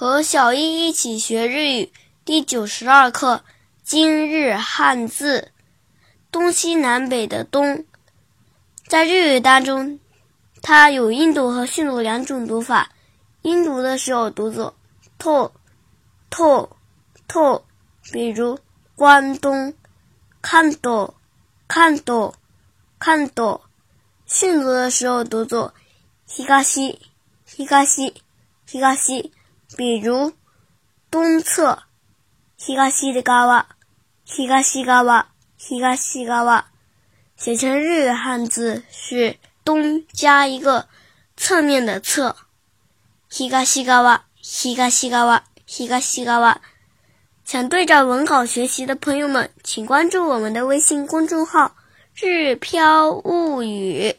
和小易一起学日语第九十二课：今日汉字“东西南北”的“东”在日语当中，它有音读和训读两种读法。音读的时候读作 “to”，“to”，“to”，比如“关东”、“看东”、“看东”、“看东”。训读的时候读作“西，が西，西。がし”、“ひがし”。比如，东侧，ひ嘎哇，西側、西嘎哇，側、嘎西嘎側，写成日语汉字是东加一个侧面的侧。嘎哇，西側、西嘎哇，側、嘎西嘎側。想对照文稿学习的朋友们，请关注我们的微信公众号“日飘物语”。